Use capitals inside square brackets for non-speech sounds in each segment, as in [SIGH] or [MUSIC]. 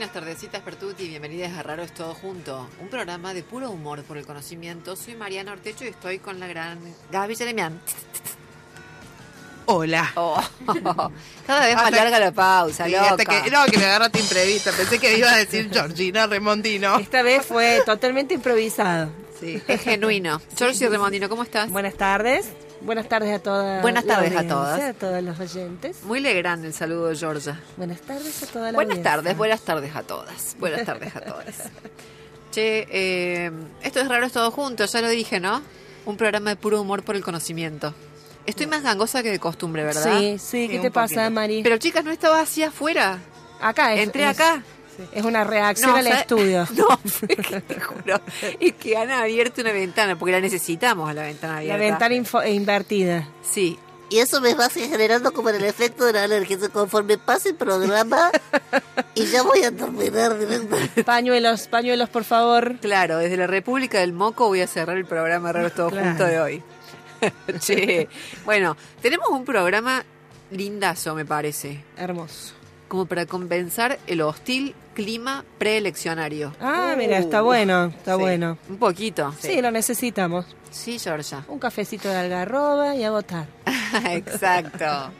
Buenas, tardecitas Pertuti, bienvenidas a Raro es Todo Junto, un programa de puro humor por el conocimiento. Soy Mariana Ortecho y estoy con la gran Gaby Jeremian. Hola. Oh, [LAUGHS] cada vez más larga la pausa, Sí, loca. hasta que, no, que me agarraste imprevista. Pensé que iba a decir Georgina Remondino. Esta vez fue totalmente improvisado. Sí. Es genuino. Giorgio Remondino, ¿cómo estás? Buenas tardes. Buenas tardes a todas. Buenas tardes a todas. A todos los oyentes. Muy legrande el saludo de Georgia. Buenas tardes a toda la Buenas audiencia. tardes, buenas tardes a todas. Buenas tardes a todas. [LAUGHS] Che, eh, esto es Raro es Todo Junto, ya lo dije, ¿no? Un programa de puro humor por el conocimiento. Estoy más gangosa que de costumbre, ¿verdad? Sí, sí, ¿qué Sí, te pasa. Mari? Pero chicas, no estaba así afuera. acá es, Entré es- acá. Es una reacción No, al estudio. [LAUGHS] No, fue que te juro. Es que han abierto una ventana, porque la necesitamos a la ventana La abierta. ventana info- eh, invertida. Sí. Y eso me va a seguir generando como el efecto de la alergia. Conforme pase el programa, [LAUGHS] y ya voy a terminar. Pañuelos, pañuelos, por favor. Claro, desde la República del Moco voy a cerrar el programa Raro Todo Claro. Junto de hoy. [LAUGHS] che, bueno, tenemos un programa lindazo, me parece, Hermoso. como para compensar el hostil clima preeleccionario. Ah, mira, está bueno, está sí. bueno. Un poquito. Sí. lo necesitamos. Sí, Georgia. Un cafecito de algarroba y a votar. [LAUGHS] Exacto.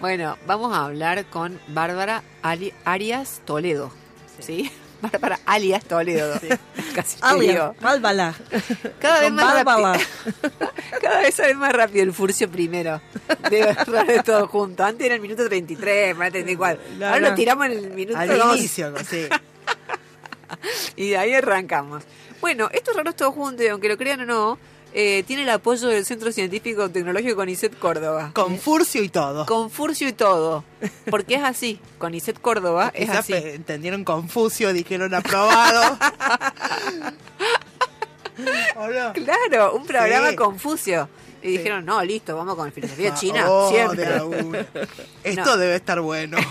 Bueno, vamos a hablar con Bárbara Ali- Arias Toledo. ¿Sí? Bárbara alias Toledo. [LAUGHS] Casi te Alia, digo. Bálbala. Cada vez más Bárbara. rápido. [LAUGHS] Cada vez sabe más rápido el furcio primero. De verdad de todo junto. Antes era el minuto 33, más 34. No, Ahora no. lo tiramos en el minuto Al 2. inicio, sí. [LAUGHS] Y de ahí arrancamos. Bueno, esto es raro todo junto, y aunque lo crean o no, eh, tiene el apoyo del Centro Científico Tecnológico CONICET Córdoba. Con Furcio y todo. Con Furcio y todo. Porque es así. CONICET Córdoba es así. entendieron Confucio, dijeron aprobado. [LAUGHS] Claro, un programa Sí. Confucio. Y dijeron, no, listo, vamos con filosofía china, Oh, siempre. de. [LAUGHS] Esto No. debe estar bueno. [LAUGHS]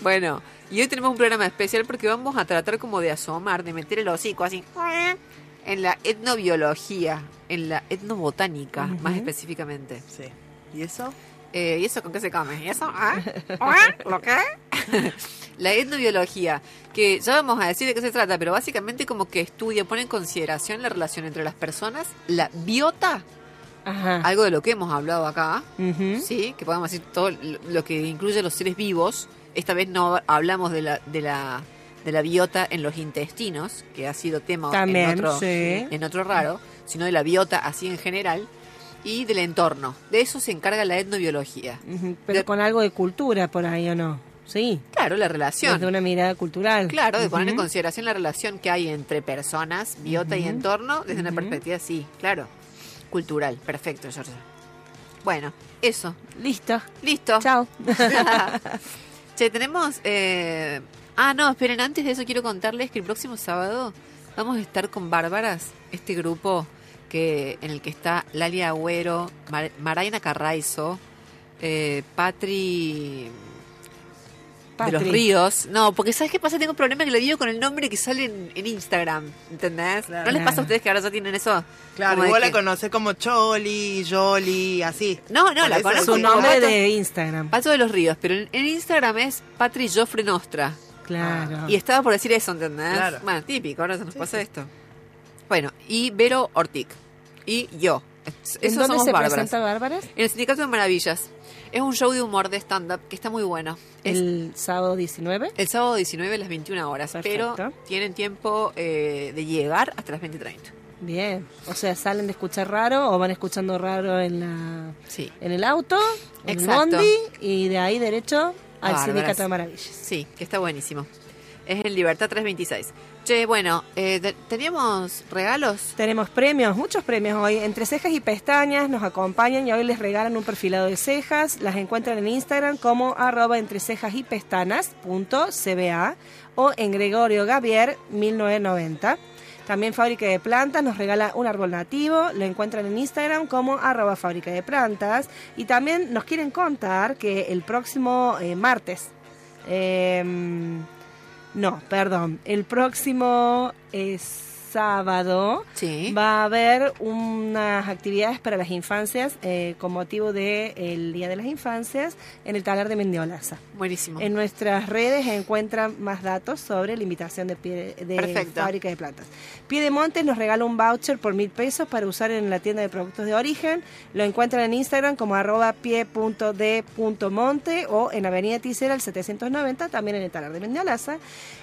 Bueno, y hoy tenemos un programa especial porque vamos a tratar como de asomar, de meter el hocico así en la etnobiología, en la etnobotánica, más específicamente. Sí. ¿Y eso? Eh, ¿Y eso con qué se come? ¿Y eso? ¿Ah? [LAUGHS] ¿Ah? ¿Lo qué? [LAUGHS] la etnobiología, que ya vamos a decir de qué se trata, pero básicamente como que estudia, pone en consideración la relación entre las personas, la biota, Ajá. algo de lo que hemos hablado acá, sí, que podemos decir todo lo que incluye los seres vivos. Esta vez no hablamos de la, de la de la biota en los intestinos, que ha sido tema También, en, otro, sí. en otro raro, sino de la biota así en general, y del entorno. De eso se encarga la etnobiología. Pero De- con algo de cultura por ahí o no. Sí. Claro, la relación. Desde una mirada cultural. Claro, de poner en consideración la relación que hay entre personas, biota y entorno, desde una perspectiva, sí, claro, cultural. Perfecto, Georgia. Bueno, eso. Listo. Listo. Chao. [LAUGHS] che, tenemos... eh, Ah, no, esperen, antes de eso quiero contarles que el próximo sábado vamos a estar con Bárbaras, este grupo que en el que está Lalia Agüero, Mar- Maraina Carraizo, eh, Patri... De los ríos. No, porque ¿sabes qué pasa? Tengo un problema que lo digo con el nombre que sale en, en Instagram. ¿Entendés? ¿No les pasa a ustedes que ahora ya tienen eso? Claro, igual que- la conoce como Choli, Jolly, así. No, no, la conozco Su nombre de Instagram. Pato de los Ríos, pero en, en Instagram es Patri Joffre Nostra. Claro. Y estaba por decir eso, ¿entendés? Claro. Bueno, típico, ahora se nos pasa esto. Bueno, y Vero Ortic. Y yo. ¿En dónde somos se bárbaras. presenta Bárbaras? En el Sindicato de Maravillas. Es un show de humor de stand-up que está muy bueno. Es El sábado 19. el sábado 19 a las 21 horas, pero Perfecto. tienen tiempo eh, de llegar hasta las 20.30. Bien. O sea, salen de escuchar raro o van escuchando raro en la Sí. en el auto, en el bondi y de ahí derecho al Bárbaras. Sindicato de Maravillas. Sí, que está buenísimo. Es en Libertad 326. Che, bueno, eh, ¿teníamos regalos? Tenemos premios, muchos premios hoy. Entre cejas y pestañas nos acompañan y hoy les regalan un perfilado de cejas. Las encuentran en Instagram como arroba entre cejas y pestanas punto cba o en Gregorio Gavier 1990. También Fábrica de Plantas nos regala un árbol nativo. Lo encuentran en Instagram como arroba Fábrica de Plantas. Y también nos quieren contar que el próximo eh, martes... em, no, perdón. El próximo eh, sábado Sí. va a haber unas actividades para las infancias eh, con motivo del Día de las Infancias en el taller de Mendiolaza. Buenísimo. En nuestras redes encuentran más datos sobre la invitación de, pie, de fábrica de plantas. Piedemonte nos regala un voucher por mil pesos para usar en la tienda de productos de origen. Lo encuentran en Instagram como arroba pie.d.monte o en Avenida Ticera, el 790, también en el taller de Mendiolaza.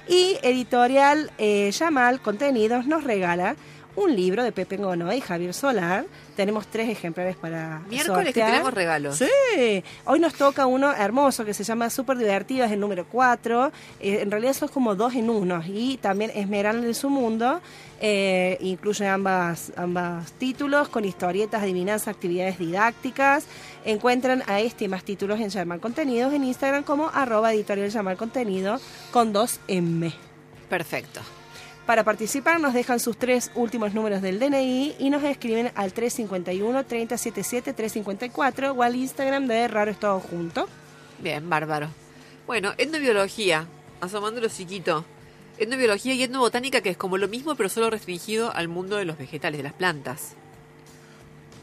Y Editorial eh, Yamal Contenidos nos regala un libro de Pepe Gonoy y Javier Solar. Tenemos tres ejemplares para Miércoles que tenemos regalos. Sí, hoy nos toca uno hermoso que se llama Súper Divertido, es el número 4. en realidad son como dos en uno. Y también Esmeralda de su mundo. eh, incluye ambas, ambas títulos con historietas, adivinanzas, actividades didácticas. Encuentran a este y más títulos en Llamar Contenidos en Instagram como arroba editorial Llamar Contenido con dos M. Perfecto. Para participar nos dejan sus tres últimos números del DNI y nos escriben al 351-3077-354 o al Instagram de Raro es Todo Junto. Bien, bárbaro. Bueno, etnobiología, asomando lo chiquito. Etnobiología y etnobotánica, que es como lo mismo, pero solo restringido al mundo de los vegetales, de las plantas.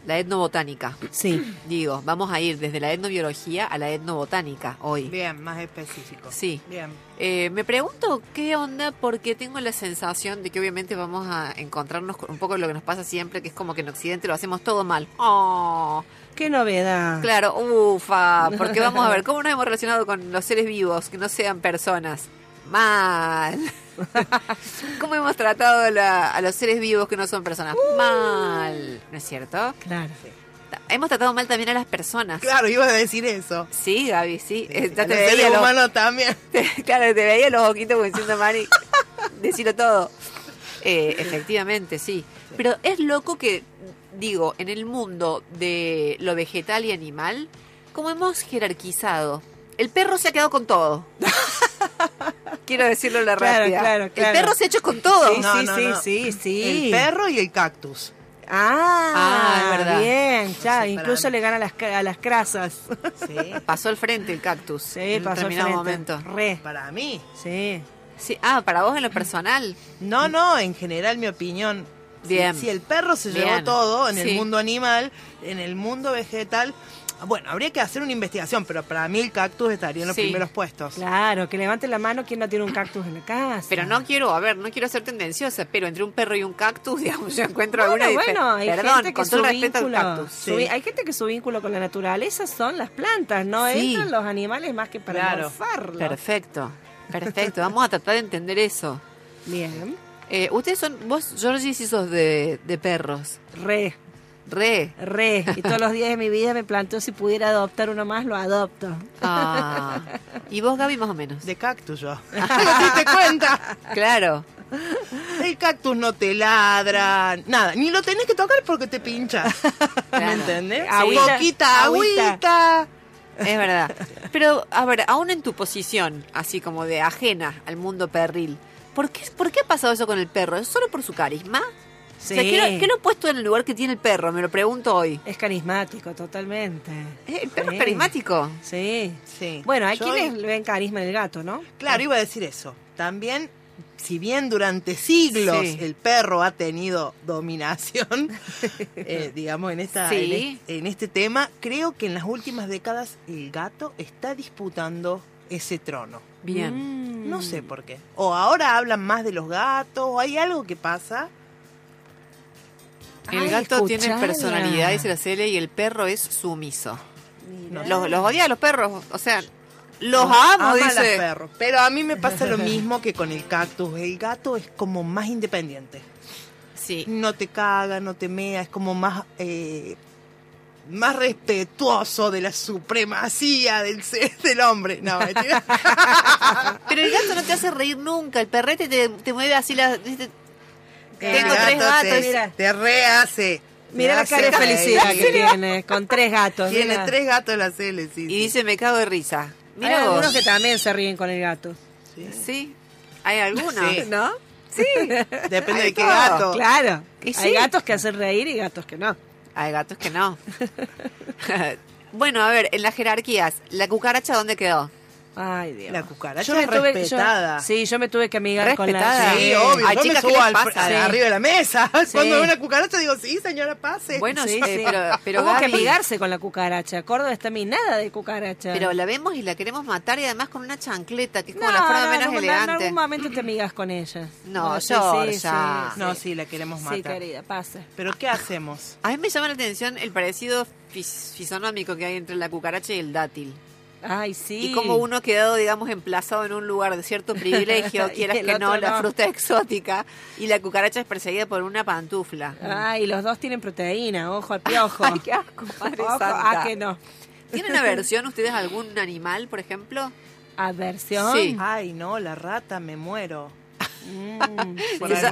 La etnobotánica. Sí, Digo, vamos a ir desde la etnobiología a la etnobotánica hoy. Bien, más específico. Sí. Bien. Eh, me pregunto qué onda porque tengo la sensación de que obviamente vamos a encontrarnos con un poco lo que nos pasa siempre, que es como que en Occidente lo hacemos todo mal. Oh, qué novedad. claro, ufa, porque vamos a ver, [LAUGHS] ¿cómo nos hemos relacionado con los seres vivos que no sean personas? Mal. [LAUGHS] ¿Cómo hemos tratado la- a los seres vivos que no son personas? Mal. ¿No es cierto? Claro. Hemos tratado mal también a las personas. Claro, iba a decir eso. Sí, Gaby, sí. Eh, ya te veía los- también. [LAUGHS] claro, te veía los ojitos diciendo, Mari, [LAUGHS] decirlo todo. Eh, efectivamente, sí. Pero es loco que, digo, en el mundo de lo vegetal y animal, como hemos jerarquizado, el perro se ha quedado con todo. Quiero decirlo en la Claro, rápida. claro, claro. El perro se ha hecho con todo. Sí, No, sí, no, sí, no. sí, sí. El perro y el cactus. Ah, Ah, es verdad. bien, ya, Sí, incluso para- le gana a las, ca- a las crasas. Sí. [LAUGHS] Pasó al frente el cactus. Sí, en un pasó al determinado frente. momento. Re, Para mí. sí. Sí. Ah, para vos en lo personal. No, no, en general mi opinión. Si- Bien. Si, el perro se Bien. llevó todo en Sí. el mundo animal, en el mundo vegetal, bueno, habría que hacer una investigación, pero para mí el cactus estaría en los Sí. primeros puestos. Claro, que levante la mano quien no tiene un cactus en la casa. Pero no quiero, a ver, no quiero ser tendenciosa, pero entre un perro y un cactus, [LAUGHS] digamos, yo encuentro alguna Bueno, diferencia. bueno, hay Perdón, gente que con su todo respeto al vínculo, cactus. su Sí. vi- hay gente que su vínculo con la naturaleza son las plantas, no Sí. entran los animales más que para Claro. morfarlos. Perfecto. Perfecto, vamos a tratar de entender eso. Bien. Eh, ustedes son, vos, Georgie, sí sos de, de perros. Re, Re. re. Y todos los días de mi vida me planteo si pudiera adoptar uno más, lo adopto. Ah. Y vos, Gaby, más o menos. De cactus yo. ¿No [LAUGHS] [LAUGHS] te diste cuenta? Claro. El cactus no te ladra, nada. Ni lo tenés que tocar porque te pincha. [LAUGHS] ¿Me Claro. entendés? Agüita, Poquita agüita. agüita. Es verdad. Pero, a ver, aún en tu posición, así como de ajena al mundo perril, ¿por qué, ¿por qué ha pasado eso con el perro? ¿Es solo por su carisma? Sí. O sea, ¿qué, lo, qué lo he puesto en el lugar que tiene el perro? Me lo pregunto hoy. Es carismático, totalmente. ¿Eh, ¿El perro Sí. es carismático? Sí. Sí. Bueno, hay Yo- quienes le ven carisma en el gato, ¿no? Claro, iba a decir eso. También, si bien durante siglos Sí. el perro ha tenido dominación, [LAUGHS] eh, digamos, en, esta, Sí. en, este, en este tema, creo que en las últimas décadas el gato está disputando ese trono. Bien. Mm. No sé por qué. O ahora hablan más de los gatos, o hay algo que pasa. El Ay, gato tiene personalidad, dice la Cele, y el perro es sumiso. Los, los odia a los perros, o sea, los Ama amo, a los dice. perros. Pero a mí me pasa lo [LAUGHS] mismo que con el cactus. El gato es como más independiente. Sí. No te caga, no te mea, es como más eh, más respetuoso de la supremacía del ser [LAUGHS] del hombre. No. [LAUGHS] Pero el gato no te hace reír nunca, el perrete te, te mueve así las... ¿viste? Tengo tres gato gatos. Te, mira. te rehace. Mira la cara de felicidad que tiene, con tres gatos. Tiene mira. tres gatos la cele, sí. Y sí. dice, me cago de risa. Hay Mira algunos que también se ríen con el gato. Sí. Sí, hay algunos, Sí. ¿no? Sí. [LAUGHS] Depende Hay de qué todo. gato. Claro. Y Hay sí. gatos que hacen reír y gatos que no. Hay gatos que no. [LAUGHS] [LAUGHS] bueno, a ver, en las jerarquías, ¿la cucaracha dónde quedó? Ay, Dios. La cucaracha Yo me es tuve- yo- respetada. sí, yo me tuve que amigar con la... Respetada. Sí, Sí. obvio. Ay, yo chicas, me ¿qué subo les al, pasa? al- Sí. arriba de la mesa. [LAUGHS] Sí. Cuando veo una cucaracha digo, sí, señora, pase. Bueno, Sí, eh, sí. pero, pero Hubo que amigarse con la cucaracha. Córdoba está minada de cucaracha. pero la vemos y la queremos matar y además con una chancleta, que es como no, la forma no, menos no, no, En elegante. algún momento te amigas con ella. No, sí, Georgia. sí, No, sí. la queremos matar. Sí, querida, pase. Pero ¿qué hacemos? A mí me llama la atención el parecido fis- fisonómico que hay entre la cucaracha y el dátil. Ay, sí. Y como uno ha quedado, digamos, emplazado en un lugar de cierto [LAUGHS] privilegio, quieras que no, la fruta exótica, y la cucaracha es perseguida por una pantufla. Ay, los dos tienen proteína, ojo al piojo. [LAUGHS] Ay, qué asco, madre Ojo, santa. ah, que no. ¿Tienen [LAUGHS] aversión ustedes a algún animal, por ejemplo? Aversión. Sí. Ay, no, la rata, me muero. Mm.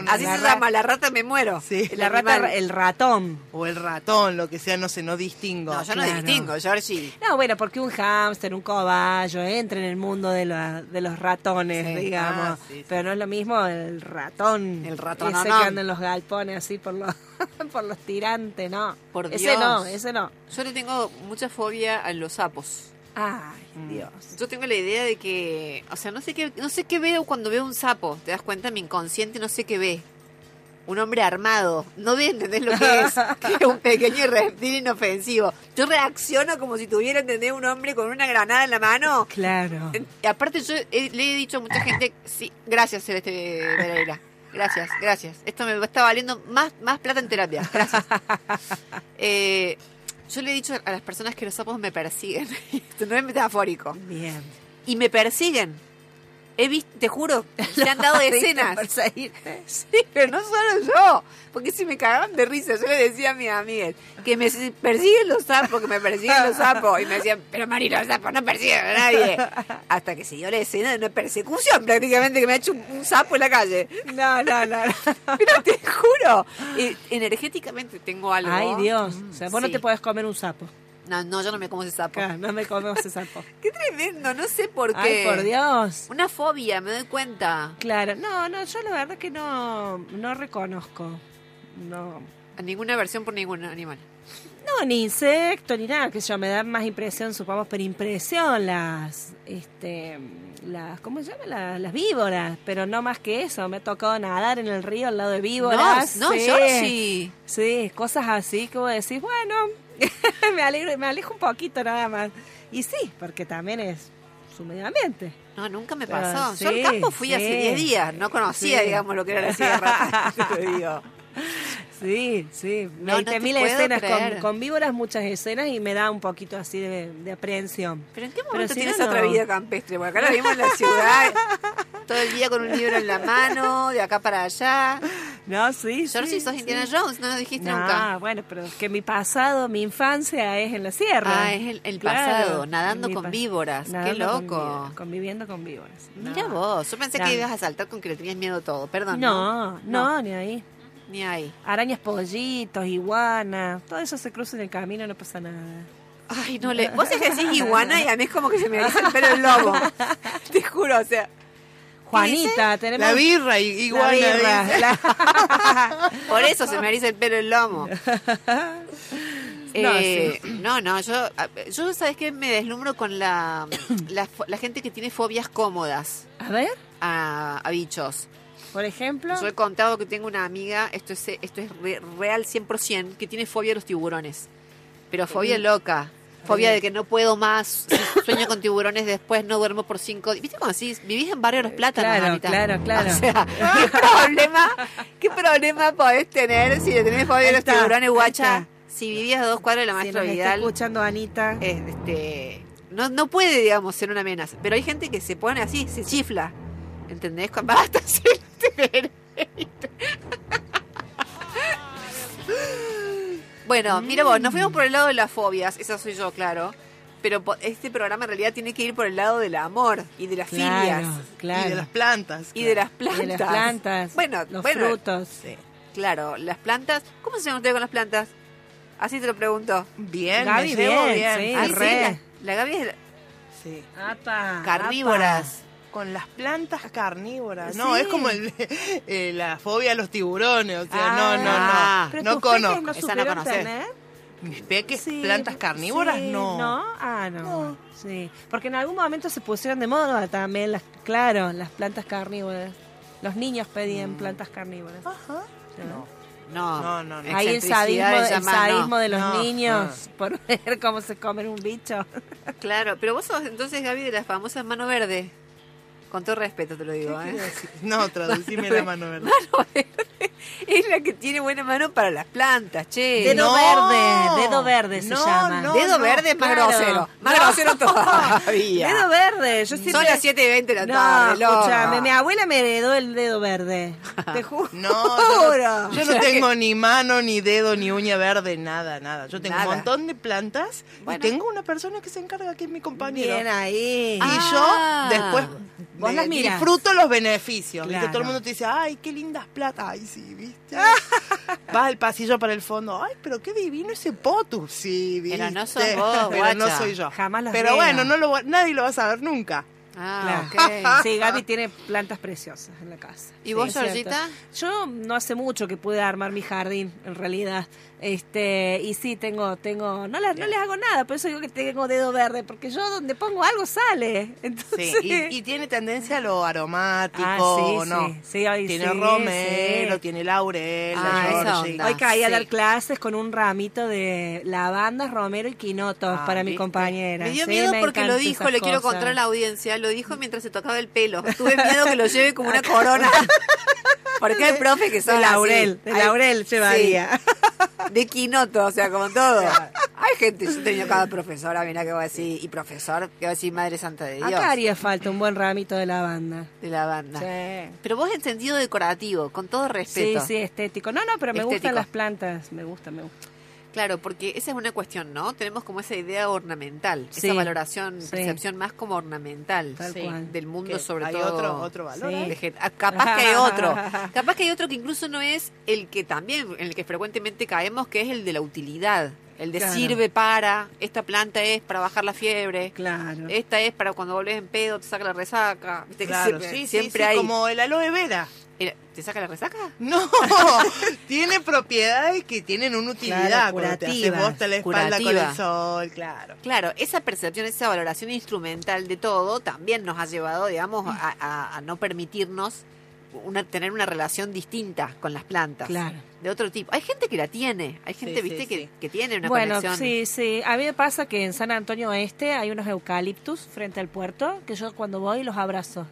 Así la se llama, la rata me muero. Sí. El La rata, el ratón. O el ratón, lo que sea, no sé, no distingo. No, yo no distingo, Georgie. No, bueno, porque un hámster, un cobayo, entra en el mundo de, la- de los ratones, Sí. digamos. Ah, sí, sí. Pero no es lo mismo el ratón. El ratón, Ese no, no. que anda en los galpones así por los, [LAUGHS] por los tirantes, no. Por ese Dios. no, ese no. Yo le tengo mucha fobia a los sapos. Ay, Mm. Dios. Yo tengo la idea de que, o sea, no sé qué, no sé qué veo cuando veo un sapo. Te das cuenta, mi inconsciente no sé qué ve. Un hombre armado. No ve, ¿entendés lo que es? [LAUGHS] Que es un pequeño reptil inofensivo. Yo reacciono como si tuviera, ¿entendés? Un hombre con una granada en la mano. Claro. Y aparte yo he- le he dicho a mucha gente, sí, gracias Celeste Pereira. Gracias, gracias. Esto me está valiendo más, más plata en terapia. Gracias. [LAUGHS] Eh, yo le he dicho a las personas que los sapos me persiguen. [LAUGHS] Esto no es metafórico. Bien. Y me persiguen. He visto, te juro, [LAUGHS] se han dado escenas. Perseguirte. Sí, pero no solo yo, porque si me cagaban de risa. Yo le decía a mis amigas que me persiguen los sapos, que me persiguen los sapos. Y me decían, pero Mari, los sapos no persiguen a nadie. Hasta que se dio la escena de una persecución prácticamente, que me ha hecho un, un sapo en la calle. No, no, no. no. [LAUGHS] Pero te juro, eh, energéticamente tengo algo. Ay, Dios. O sea, vos no te podés comer un sapo. No, no, yo no me como ese sapo. No me comemos ese sapo. [LAUGHS] Qué tremendo, no sé por Ay, qué. por Dios. Una fobia, me doy cuenta. Claro, no, no, yo la verdad que no, no reconozco. No, A ninguna versión por ningún animal. no, ni insecto, ni nada, que yo, me dan más impresión, supongamos, por impresión las, este, las, ¿cómo se llama? Las, las víboras, pero no más que eso, me ha tocado nadar en el río al lado de víboras. no, no, sí. Sí, cosas así que vos decís, bueno, [LAUGHS] me alegro, me alejo un poquito nada más. Y sí, porque también es su medio ambiente. No, nunca me Pero pasó. Yo al campo fui hace sí. 10 días. No conocía, Sí. digamos, lo que era la [LAUGHS] sierra. [LAUGHS] te digo. Sí, sí. No, no te 20.000 puedo escenas con, con víboras, muchas escenas y me da un poquito así de, de aprehensión. Pero ¿en qué momento si tienes no, otra vida campestre? Porque acá la vimos en la ciudad, [LAUGHS] todo el día con un libro en la mano, de acá para allá. No, sí, Georgie, sí. sos sí. Indiana Jones, no nos dijiste No, nunca. bueno, pero es que mi pasado, mi infancia es en la sierra. Ah, es el, el Claro, pasado, nadando con víboras. Qué con loco. víboras, conviviendo con víboras. Mira vos, yo pensé que ibas a saltar con que le tenías miedo todo. Perdón. No, no, ni ahí. Ni ahí. Arañas, pollitos, iguanas, todo eso se cruza en el camino, no pasa nada. Ay, no le. Vos [LAUGHS] es que decís iguana y a mí es como que se me eriza el pelo el lobo. [LAUGHS] Te juro, o sea. Juanita, tenemos La birra y la iguana. birra, dice. la- [LAUGHS] Por eso se me eriza el pelo el lomo. No, Eh, no, no, yo, yo sabes que me deslumbro con la, la, la gente que tiene fobias cómodas A ver, a, a bichos. Por ejemplo. Yo he contado que tengo una amiga, esto es, esto es re- real 100%, que tiene fobia a los tiburones. Pero fobia loca. Fobia de que no puedo más, si sueño con tiburones, después no duermo por cinco días. ¿Viste cómo así? Vivís en Barrio Los Plátanos, Claro, mamita? claro, claro. O sea, ¿qué problema, ¿qué problema podés tener si le tenés fobia a los está, tiburones, guacha? está. Si vivías a dos cuadras de la si maestra nos está Vidal, escuchando Anita. este, no, no puede, digamos, ser una amenaza. Pero hay gente que se pone así, se chifla. ¿Entendés? Con- Basta, sí, te- Bueno, mira vos, nos fuimos por el lado de las fobias, esa soy yo, claro. Pero po- este programa en realidad tiene que ir por el lado del amor y de las claro, filias claro. Y de las plantas. y de las Y plantas. de las plantas, Bueno, los bueno, frutos. Sí. claro, las plantas. ¿Cómo se llama usted con las plantas? Así te lo pregunto. Bien, Gaby, me llevo bien, bien. sí. Ah, sí, la, la Gaby es Sí. Apa, carnívoras. Con las plantas carnívoras. Sí. No, es como el, eh, la fobia a los tiburones. O sea, no, no, Ah. no. Pero no tus conozco. no Esa no supieron conocés. tener. ¿Mis peques Sí, plantas carnívoras? sí, no. ¿No? Ah, no. Sí. Porque en algún momento se pusieron de moda también, las, claro, las plantas carnívoras. Los niños pedían plantas carnívoras. Ajá. No, No, no, no. Ahí el sadismo, el más, no. sadismo de los No, niños por ver cómo se comen un bicho. Claro, pero vos sos entonces Gaby de las famosas mano verde. Con todo respeto te lo digo, ¿Qué ¿eh? No, traducime la mano verde. [LAUGHS] Mano verde es la que tiene buena mano para las plantas, che. Dedo No. verde, dedo verde se No, llama. no. Dedo verde es más claro. grosero. Más grosero todavía. Dedo verde, yo siempre... Son las 7 y 20 de la No, tarde, loca. escúchame, mi abuela me heredó el dedo verde. Te [LAUGHS] juro. No, yo no, yo no [LAUGHS] tengo ni mano, ni dedo, ni uña verde, nada, nada. Yo tengo Nada. un montón de plantas Bueno. y tengo una persona que se encarga, que es mi compañero. Bien ahí. Y Ah. yo después Vos las mirás. disfruto los beneficios. ¿viste? Claro. Todo el mundo te dice, ay, qué lindas plantas. Ay, sí, ¿viste? [LAUGHS] Vas al pasillo para el fondo. Ay, pero qué divino ese potus. Sí, ¿viste? Pero no sos vos, Pero no soy yo. Jamás las Pero veo. bueno, no lo, nadie lo va a saber nunca. Ah, Claro. ok. [LAUGHS] Sí, Gaby tiene plantas preciosas en la casa. ¿Y Sí, vos. Georgita? Yo no hace mucho que pude armar mi jardín, en realidad. Este, y sí, tengo, tengo, no, las- no les hago nada, por eso digo que tengo dedo verde, porque yo donde pongo algo sale. Entonces, [LAUGHS] Sí, y, y tiene tendencia a lo aromático, Ah, sí, ¿no? sí, sí, tiene romero, tiene laurel, Ah, la. Hoy caí a dar clases con un ramito de lavandas, romero y quinotos Ah, para mi ¿viste? compañera. Me dio miedo me porque lo dijo, le quiero contar a la audiencia, lo dijo mientras se tocaba el pelo. Tuve miedo que lo lleve como una [LAUGHS] corona. [LAUGHS] Porque hay profe que son De laurel, así. de laurel llevaría. sí, de quinoto, o sea, como todo. Hay gente, yo he tenido cada profesora, mira que voy a decir, y profesor, que va a decir Madre Santa de Dios, Acá haría falta un buen ramito de lavanda. de la banda. Sí. Pero vos en sentido decorativo, con todo Sí, respeto. sí, estético. No, no, pero me Estético. gustan las plantas. Me gusta, me gusta. Claro, porque esa es una cuestión, ¿no? Tenemos como esa idea ornamental, Sí, esa valoración, sí. percepción más como ornamental Tal Sí. cual. del mundo, Que sobre hay todo. otro, otro valor. Sí. ¿eh? ah, capaz que hay [LAUGHS] otro. Capaz que hay otro que incluso no es el que también, en el que frecuentemente caemos, que es el de la utilidad. El de Claro. sirve para, esta planta es para bajar la fiebre, Claro. esta es para cuando volvés en pedo, te saca la resaca. ¿Viste que Claro, siempre, sí, sí, siempre sí, hay. como el aloe vera. ¿Te saca la resaca? No, [LAUGHS] tiene propiedades que tienen una utilidad. Claro, te hace la espalda con curativa. el sol, claro. Claro, esa percepción, esa valoración instrumental de todo también nos ha llevado, digamos, a, a- a no permitirnos una, tener una relación distinta con las plantas. Claro. De otro tipo. Hay gente que la tiene, hay gente, Sí, viste, sí, que, sí. que tiene una Bueno, conexión. sí, sí. A mí me pasa que en San Antonio Oeste hay unos eucaliptus frente al puerto que yo cuando voy los abrazo.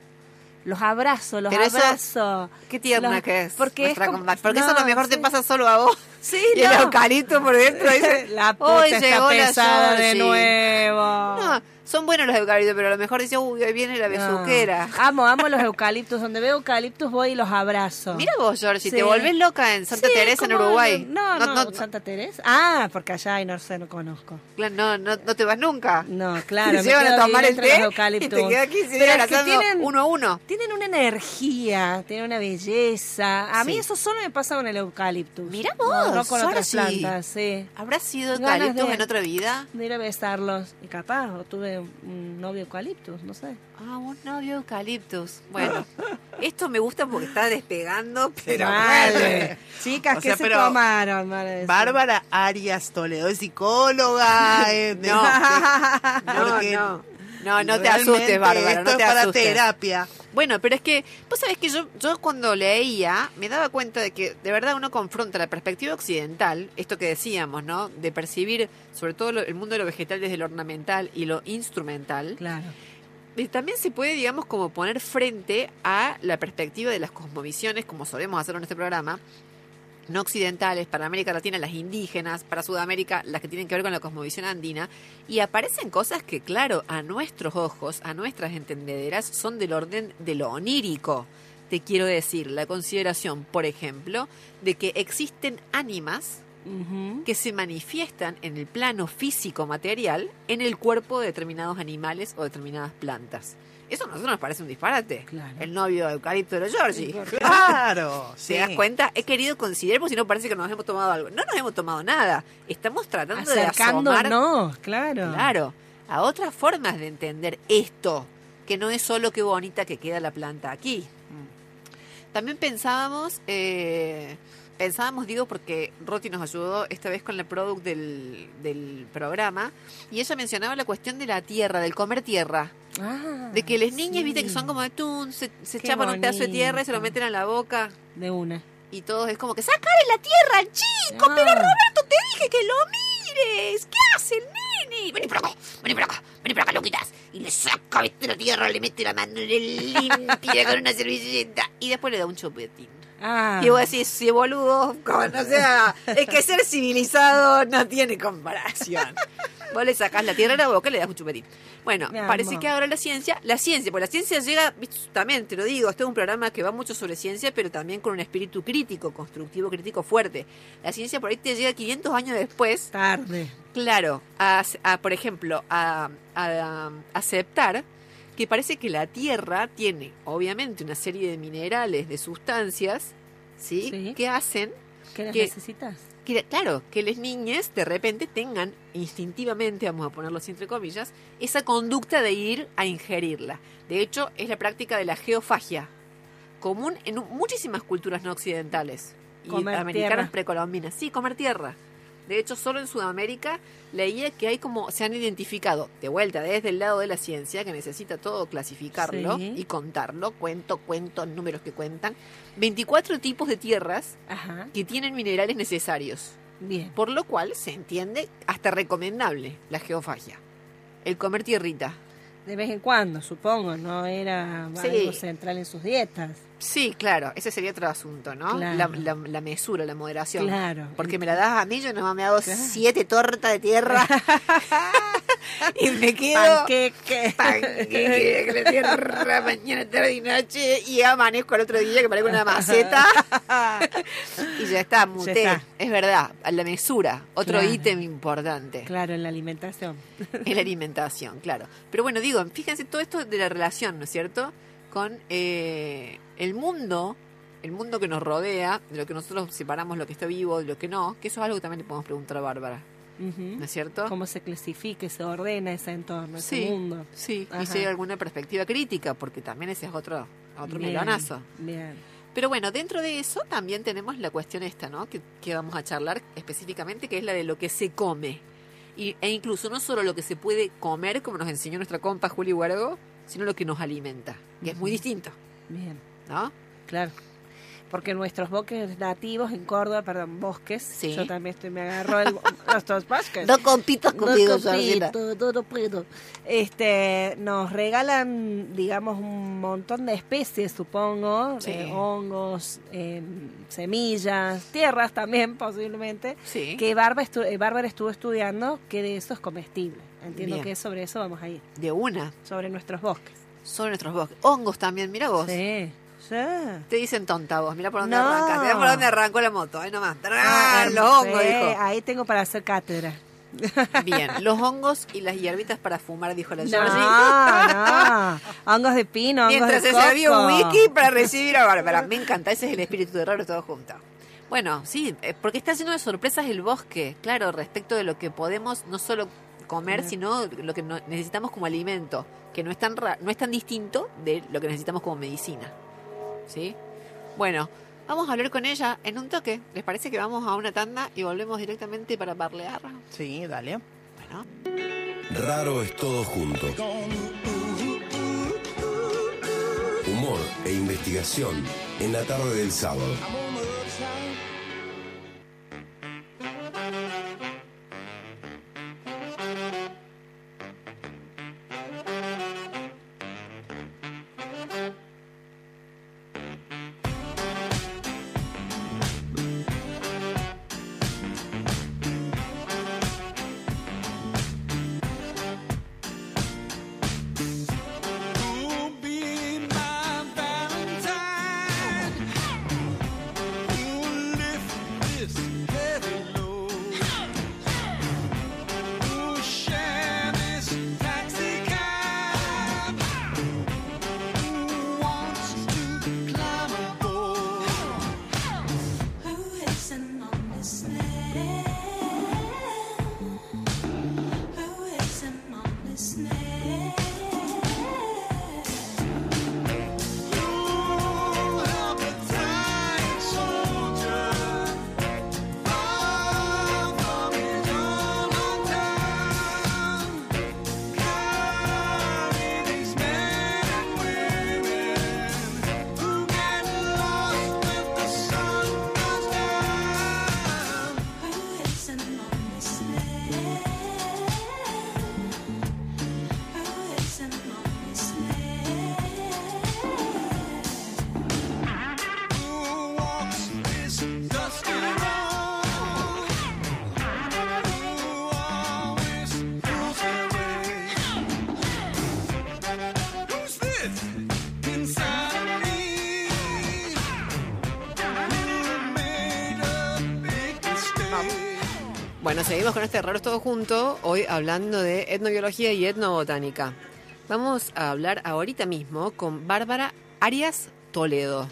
Los abrazo, los Pero eso- abrazo. Qué tierna Los- que es. Porque, es como- porque eso a no, lo mejor te pasa solo a vos. Sí, Y el no. eucalipto por dentro dice, [LAUGHS] La "Hoy puta está llegó la pesada de Georgie". nuevo. No, son buenos los eucaliptos, pero a lo mejor dice, uy, ahí viene la No. besuquera. [LAUGHS] Amo, amo los eucaliptos. Donde veo eucaliptos voy y los abrazo. Mira vos, Georgie, Sí. te volvés loca en Santa Sí, Teresa, en ¿cómo Uruguay. No, no, Santa Teresa. Ah, porque allá hay no sé, no conozco. Claro, no, no, no te vas nunca. No, claro. [LAUGHS] Te llevan a tomar el té y te quedas 15 Pero días es que tienen, uno a uno. tienen una energía, tienen una belleza. A mí eso solo me pasa con el eucaliptus. Mira No, vos, no con otras plantas, sí. ¿Habrá sido de- en otra vida? De ir a besarlos. Y capaz, o tuve un novio eucaliptus, no sé. Ah, un novio eucaliptus. Bueno, [LAUGHS] esto me gusta porque está despegando, pero Vale. [LAUGHS] Chicas, O ¿qué sea, se pero tomaron? para eso? Bárbara Arias Toledo es psicóloga. eh, [LAUGHS] No. de- No, no. No, no te asustes, Bárbara, Esto no es te para asustes. terapia. Bueno, pero es que, vos sabés que yo, yo cuando leía me daba cuenta de que de verdad uno confronta la perspectiva occidental, esto que decíamos, ¿no? De percibir sobre todo lo- el mundo de lo vegetal desde lo ornamental y lo instrumental. Claro. Y también se puede, digamos, como poner frente a la perspectiva de las cosmovisiones, como solemos hacerlo en este programa, no occidentales, para América Latina las indígenas, para Sudamérica las que tienen que ver con la cosmovisión andina, y aparecen cosas que, claro, a nuestros ojos, a nuestras entendederas, son del orden de lo onírico. Te quiero decir, la consideración, por ejemplo, de que existen ánimas que se manifiestan en el plano físico material en el cuerpo de determinados animales o determinadas plantas. Eso a nosotros nos parece un disparate. Claro. El novio de Eucalipto de los Georgie. Claro. ¿Te das cuenta? He querido considerar porque si no parece que nos hemos tomado algo. No nos hemos tomado nada. Estamos tratando de asomar claro. claro, a otras formas de entender esto, que no es solo qué bonita que queda la planta aquí. También pensábamos, eh, pensábamos, digo, porque Roti nos ayudó esta vez con la product del, del programa, y ella mencionaba la cuestión de la tierra, del comer tierra. Ah, De que las niñas, sí. viste, que son como de tun, se, se chapan un pedazo de tierra y se lo bonito. meten a la boca. De una. Y todos es como que, ¡sácale la tierra, chico! Ah. Pero Roberto, te dije que lo mires. ¿Qué hace el nene? Vení por acá, vení por acá, vení por acá, loquitas. Y le saca, viste, la tierra, le mete la mano, le [LAUGHS] limpia con una servilleta. Y después le da un chupetín. Ah. Y vos decís, sí, boludo, como, no sea, es que ser civilizado no tiene comparación. [LAUGHS] Vos le sacás la tierra a la boca y le das un chupetín. Bueno, Mi parece amor. que ahora la ciencia, la ciencia, pues la ciencia llega, también te lo digo, este es un programa que va mucho sobre ciencia, pero también con un espíritu crítico, constructivo, crítico fuerte. La ciencia por ahí te llega 500 años después Tarde. Claro, a, a, por ejemplo, a, a- a aceptar que parece que la Tierra tiene, obviamente, una serie de minerales, de sustancias, ¿sí? Sí. Que hacen ¿Qué las Que- necesitas? que, claro, que las niñas de repente tengan instintivamente, vamos a ponerlo así entre comillas, esa conducta de ir a ingerirla. De hecho, es la práctica de la geofagia, común en muchísimas culturas no occidentales y Comer americanas tierra. precolombinas. Sí, comer tierra. De hecho, solo en Sudamérica leía que hay como, se han identificado, de vuelta, desde el lado de la ciencia, que necesita todo clasificarlo Sí. y contarlo, cuento, cuento, números que cuentan, 24 tipos de tierras Ajá. que tienen minerales necesarios. Bien. Por lo cual se entiende hasta recomendable la geofagia. El comer tierrita. De vez en cuando, supongo, no era Sí. algo central en sus dietas. Sí, claro, ese sería otro asunto, ¿no? Claro. La, la- la mesura, la moderación. Claro. Porque me la das a mí, yo no me hago Claro. siete tortas de tierra [LAUGHS] y me quedo Panqueque. panqueque [LAUGHS] la tierra mañana, tarde y noche y amanezco al otro día que parezco una maceta [LAUGHS] y ya está, muté. está. Es verdad, la mesura, otro Claro. ítem importante. Claro, en la alimentación. en la alimentación, claro. Pero bueno, digo, fíjense todo esto de la relación, ¿no es cierto? Con eh, el mundo, el mundo que nos rodea, de lo que nosotros separamos lo que está vivo de lo que no, que eso es algo que también le podemos preguntar a Bárbara. ¿no es cierto? Cómo se clasifica, se ordena ese entorno, Sí. ese mundo. Sí, y Ajá. si hay alguna perspectiva crítica, porque también ese es otro, otro Bien, melonazo. Bien. Pero bueno, dentro de eso también tenemos la cuestión esta, ¿no? Que, que vamos a charlar específicamente, que es la de lo que se come. Y, e incluso no solo lo que se puede comer, como nos enseñó nuestra compa Juli Huergo, sino lo que nos alimenta, que es muy distinto, Bien. ¿No? Claro. porque nuestros bosques nativos en Córdoba, perdón, bosques, Sí. yo también estoy, me agarró el, [LAUGHS] nuestros bosques. No compitas conmigo, No compito, no, no puedo. Este, nos regalan, digamos, un montón de especies, supongo, Sí. eh, hongos, eh, semillas, tierras también, posiblemente, Sí. que Bárbara, estu- eh, Bárbara estuvo estudiando que de eso es comestible. Entiendo Bien. que sobre eso vamos a ir, De una. sobre nuestros bosques. Sobre nuestros bosques. Hongos también, mira vos. Sí, sí. Te dicen tonta vos, mira por dónde No. arrancas. Mira por dónde arrancó la moto, ahí nomás. Ah, los hongos, dijo. Ahí tengo para hacer cátedra. Bien, los hongos y las hierbitas para fumar, dijo la Georgie. no. Hongos de pino, hongos Mientras de se servía un whisky para recibir a Bárbara. Me encanta, ese es el espíritu de raro todo junto. Bueno, sí, eh, porque está lleno de sorpresas el bosque, claro, respecto de lo que podemos no solo comer, sino lo que necesitamos como alimento, que no es tan ra- no es tan distinto de lo que necesitamos como medicina. ¿Sí? Bueno, vamos a hablar con ella en un toque. ¿Les parece que vamos a una tanda y volvemos directamente para parlear? Sí, dale. Bueno, Raro es todo junto. Humor e investigación en la tarde del sábado. Bueno, seguimos con este Raros Todo Junto, hoy hablando de etnobiología y etnobotánica. Vamos a hablar ahorita mismo con Bárbara Arias Toledo.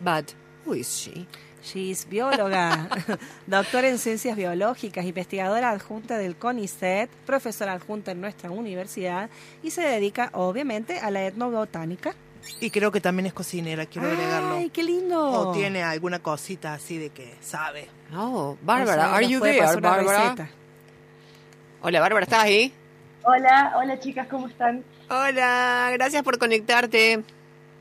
But, who is she? She is bióloga, [LAUGHS] doctora en ciencias biológicas, investigadora adjunta del CONICET, profesora adjunta en nuestra universidad y se dedica obviamente a la etnobotánica. Y creo que también es cocinera, quiero agregarlo. ¡Ay, qué lindo! O tiene alguna cosita así de que sabe. Oh, Bárbara, are you there, Bárbara? Hola, Bárbara, ¿estás ahí? Hola, hola chicas, ¿cómo están? Hola, gracias por conectarte.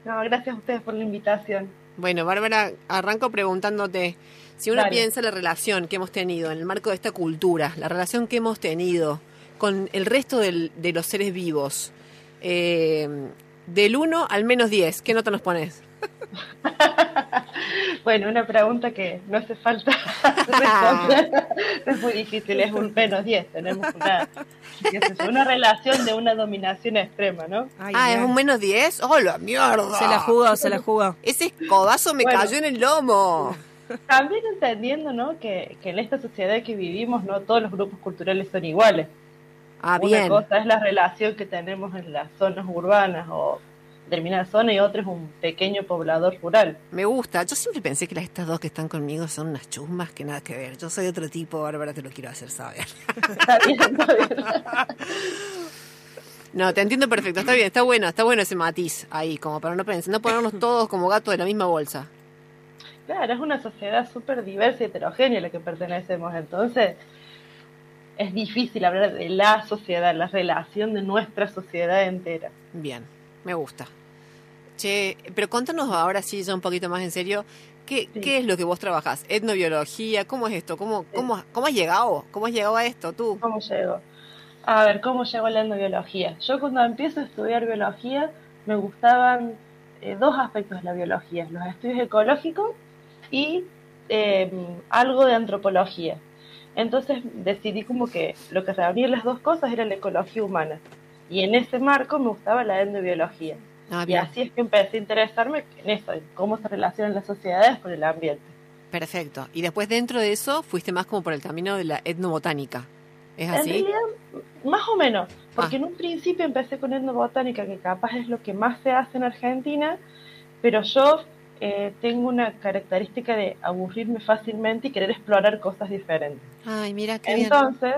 No, gracias a ustedes por la invitación. Bueno, Bárbara, arranco preguntándote, si uno Dale. piensa la relación que hemos tenido en el marco de esta cultura, la relación que hemos tenido con el resto del- de los seres vivos, eh, del 1 al menos 10, ¿qué nota nos pones? [LAUGHS] Bueno, una pregunta que no hace falta [LAUGHS] responder. [LAUGHS] es muy difícil, es un menos 10. Tenemos una, relación de una dominación extrema, ¿no? Ay, ah. ¿es un menos 10? ¡Oh, la mierda! Se la jugó, se la jugó. Ese escobazo me Bueno. cayó en el lomo. También entendiendo, ¿no? Que, que en esta sociedad que vivimos, no todos los grupos culturales son iguales. Ah, Una cosa es la relación que tenemos en las zonas urbanas o determinada zona y otra es un pequeño poblador rural. Me gusta. Yo siempre pensé que las estas dos que están conmigo son unas chusmas que nada que ver. Yo soy otro tipo, Bárbara, te lo quiero hacer saber. Está bien, está bien. [LAUGHS] No, te entiendo perfecto. Está bien, está bueno, está bueno ese matiz ahí, como para no pensar, no ponernos todos como gatos de la misma bolsa. Claro, es una sociedad súper diversa y heterogénea a la que pertenecemos, entonces es difícil hablar de la sociedad, la relación de nuestra sociedad entera. Bien, me gusta. Che, pero contanos ahora sí, ya un poquito más en serio, ¿qué, Sí. qué es lo que vos trabajás? ¿Etnobiología? ¿Cómo es esto? ¿Cómo, cómo, ¿Cómo has llegado? ¿Cómo has llegado a esto tú? ¿Cómo llego? A ver, ¿cómo llego a la etnobiología? Yo cuando empiezo a estudiar biología me gustaban eh, dos aspectos de la biología, los estudios ecológicos y eh, algo de antropología. Entonces decidí como que lo que reunía las dos cosas era la ecología humana. Y en ese marco me gustaba la etnobiología. Ah, Y así es que empecé a interesarme en eso, en cómo se relacionan las sociedades con el ambiente. perfecto. Y después dentro de eso fuiste más como por el camino de la etnobotánica. ¿Es En así? realidad, más o menos, porque Ah. en un principio empecé con etnobotánica, que capaz es lo que más se hace en Argentina, pero yo eh, tengo una característica de aburrirme fácilmente y querer explorar cosas diferentes. Ay, mira qué bien. Entonces,